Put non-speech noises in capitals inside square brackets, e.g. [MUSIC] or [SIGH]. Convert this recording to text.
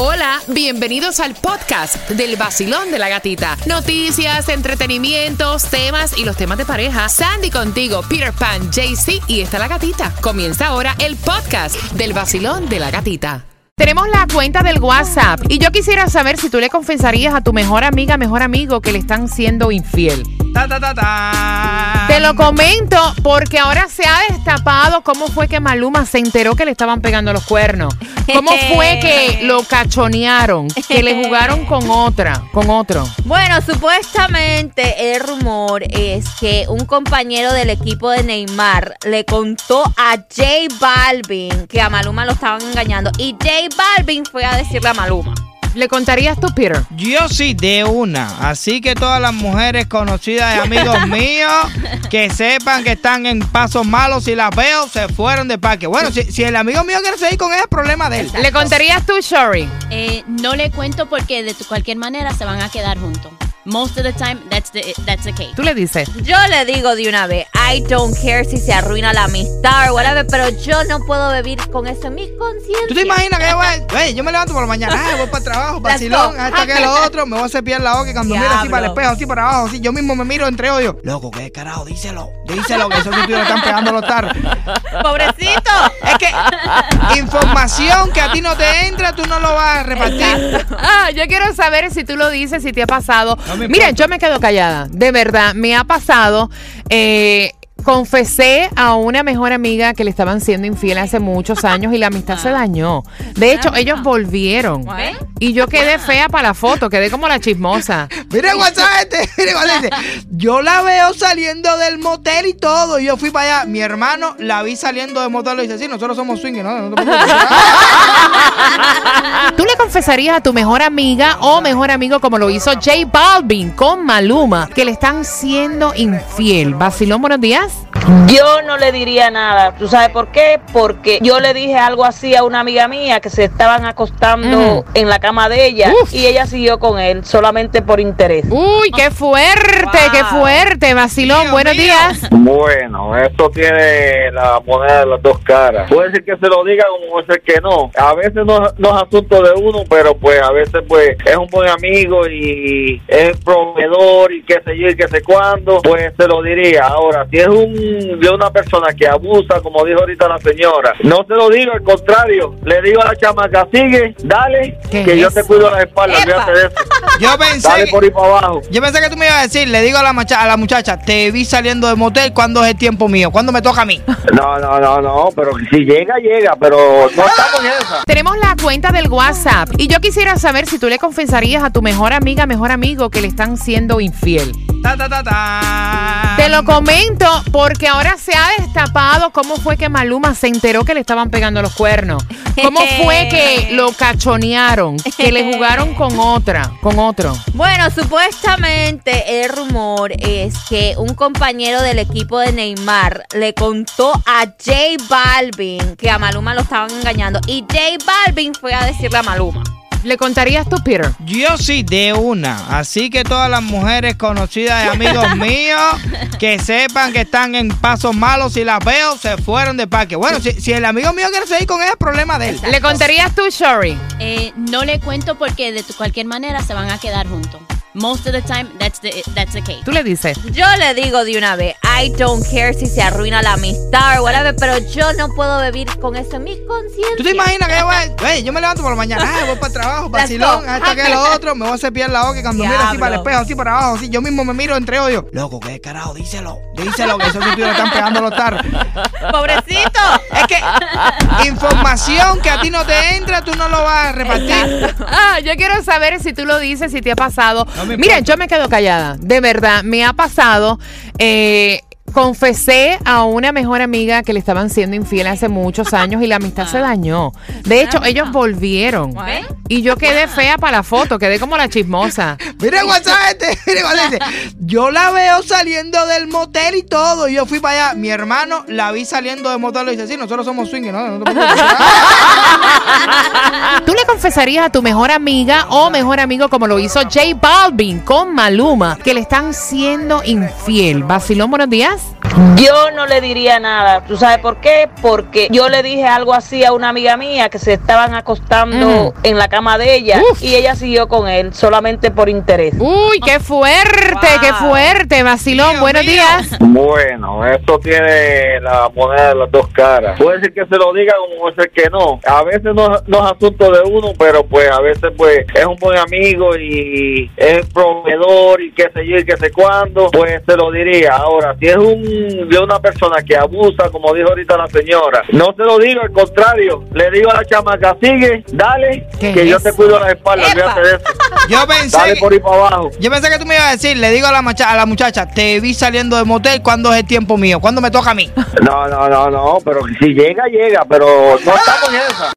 Hola, bienvenidos al podcast del vacilón de la gatita. Noticias, entretenimientos, temas y los temas de pareja. Sandy contigo, Peter Pan, JC y está la gatita. Comienza ahora el podcast del vacilón de la gatita. Tenemos la cuenta del WhatsApp y yo quisiera saber si tú le confesarías a tu mejor amiga, mejor amigo que le están siendo infiel. Ta, ta, ta, ta. Te lo comento porque ahora se ha destapado cómo fue que Maluma se enteró que le estaban pegando los cuernos. ¿Cómo fue que [LAUGHS] lo cachonearon? Que le jugaron con otra, con otro. Bueno, supuestamente el rumor es que un compañero del equipo de Neymar le contó a J Balvin que a Maluma lo estaban engañando y J Balvin fue a decirle a Maluma. ¿Le contarías tú, Peter? Yo sí, de una. Así que todas las mujeres conocidas de amigos [LAUGHS] míos que sepan que están en pasos malos, si las veo, se fueron de parque. Bueno, si, si el amigo mío quiere seguir con ese es problema de él. ¿Le contarías tú, Shori? Eh, no le cuento porque de cualquier manera se van a quedar juntos. Most of the time, that's the, that's the case. ¿Tú le dices? Yo le digo de una vez, I don't care si se arruina la amistad o whatever, pero yo no puedo vivir con eso en mi conciencia. ¿Tú te imaginas que yo, voy- Ey, yo me levanto por la mañana, ay, voy para el trabajo, vacilón, hasta que lo [LAUGHS] otro, me voy a cepillar la boca y cuando miro así para el espejo, así para abajo, así, yo mismo me miro entre ojos, loco, ¿qué carajo? Díselo, díselo, que esos le están pegando los tarros. Pobrecito. Información que a ti no te entra, tú no lo vas a repartir. Ah, yo quiero saber si tú lo dices, si te ha pasado. No Mira, importa. yo me quedo callada. De verdad, me ha pasado. eh, confesé a una mejor amiga que le estaban siendo infiel hace muchos años y la amistad se dañó. De hecho, ellos volvieron. Y yo quedé fea para la foto, quedé como la chismosa. [LAUGHS] Mira el WhatsApp este, [LAUGHS] mira el WhatsApp este. Yo la veo saliendo del motel y todo. Y yo fui para allá. Mi hermano la vi saliendo del motel y dice, sí, nosotros somos swingers, ¿no? No te preocupes. ¿Tú le confesarías a tu mejor amiga o mejor amigo como lo hizo J Balvin con Maluma que le están siendo infiel? Vacilón, buenos días. Yo no le diría nada. ¿Tú sabes por qué? Porque yo le dije algo así a una amiga mía que se estaban acostando Mm. en la cama de ella Uf. y ella siguió con él solamente por interés. Uy, qué fuerte, qué fuerte. Vacilón, Mío, buenos mío. días. Bueno, esto tiene la moneda de las dos caras. Puede ser que se lo diga como puede ser que no. A veces no, no es asunto de uno, pero pues a veces pues es un buen amigo y es proveedor y qué sé yo y qué sé cuándo, pues se lo diría. Ahora, si es un de una persona que abusa, como dijo ahorita la señora, no se lo digo, al contrario, le digo a la chamaca, sigue, dale, ¿Qué que yo te cuido la espalda, Epa. olvídate de eso. Yo pensé, Dale por ahí para abajo. yo pensé que tú me ibas a decir, le digo a la, macha- a la muchacha, te vi saliendo del motel, ¿cuándo es el tiempo mío? ¿Cuándo me toca a mí? No, no, no, no, pero si llega, llega, pero no estamos en esa. Tenemos la cuenta del WhatsApp y yo quisiera saber si tú le confesarías a tu mejor amiga, mejor amigo que le están siendo infiel. Ta, ta, ta, ta. Te lo comento porque ahora se ha destapado cómo fue que Maluma se enteró que le estaban pegando los cuernos. ¿Cómo [LAUGHS] fue que lo cachonearon? Que le jugaron con otra, con otro. Bueno, supuestamente el rumor es que un compañero del equipo de Neymar le contó a J Balvin que a Maluma lo estaban engañando y J Balvin fue a decirle a Maluma. ¿Le contarías tú, Peter? Yo sí, de una. Así que todas las mujeres conocidas de amigos [LAUGHS] míos que sepan que están en pasos malos, si las veo, se fueron de parque. Bueno, si, si el amigo mío quiere seguir con ese es problema de él. ¿Le contarías tú, Shori? Eh, no le cuento porque de cualquier manera se van a quedar juntos. Most of the time, that's the, that's the case. ¿Tú le dices? Yo le digo de una vez, I don't care si se arruina la amistad o whatever, pero yo no puedo vivir con eso en mi conciencia. ¿Tú te imaginas que yo, voy- Ey, yo me levanto por la mañana, ay, voy para el trabajo, vacilón, go. hasta que lo otro, me voy a cepillar la boca y cuando miro así para el espejo, así para abajo, así, yo mismo me miro entre ojos, loco, ¿qué carajo? Díselo, díselo, que esos le están pegando los tarros. Pobrecito. Es que información que a ti no te entra, tú no lo vas a repartir. Ah, yo quiero saber si tú lo dices, si te ha pasado. No me importa. yo me quedo callada. De verdad, me ha pasado. eh, confesé a una mejor amiga que le estaban siendo infiel hace muchos años y la amistad se dañó. De hecho, ellos volvieron. ¿Eh? Y yo quedé fea para la foto, quedé como la chismosa. [LAUGHS] Mira el WhatsApp este, [LAUGHS] mira el WhatsApp este. Yo la veo saliendo del motel y todo. Y yo fui para allá. Mi hermano la vi saliendo del motel y dice, sí, nosotros somos swingers, ¿no? No te. ¿Tú le confesarías a tu mejor amiga o mejor amigo como lo hizo J Balvin con Maluma que le están siendo infiel? Vacilón, buenos días. Yo no le diría nada. ¿Tú sabes por qué? Porque yo le dije algo así a una amiga mía que se estaban acostando Mm. en la cama cama de ella y ella siguió con él solamente por interés. Uy, qué fuerte, qué fuerte, vacilón. Buenos mío. días. Bueno, esto tiene la moneda de las dos caras. Puede ser que se lo diga como puede ser que no. A veces no, no es asunto de uno, pero pues a veces pues es un buen amigo y es proveedor y qué sé yo y qué sé cuándo, pues se lo diría. Ahora, si es un de una persona que abusa, como dijo ahorita la señora, no se lo digo, al contrario, le digo a la chamaca, sigue, dale, ¿Qué que yo te cuido las espaldas, Epa. fíjate de eso. [LAUGHS] Yo pensé, Dale por ahí para abajo. yo pensé que tú me ibas a decir, le digo a la, macha- a la muchacha, te vi saliendo del motel, ¿cuándo es el tiempo mío? ¿Cuándo me toca a mí? No, no, no, no, pero si llega, llega, pero no estamos en esa.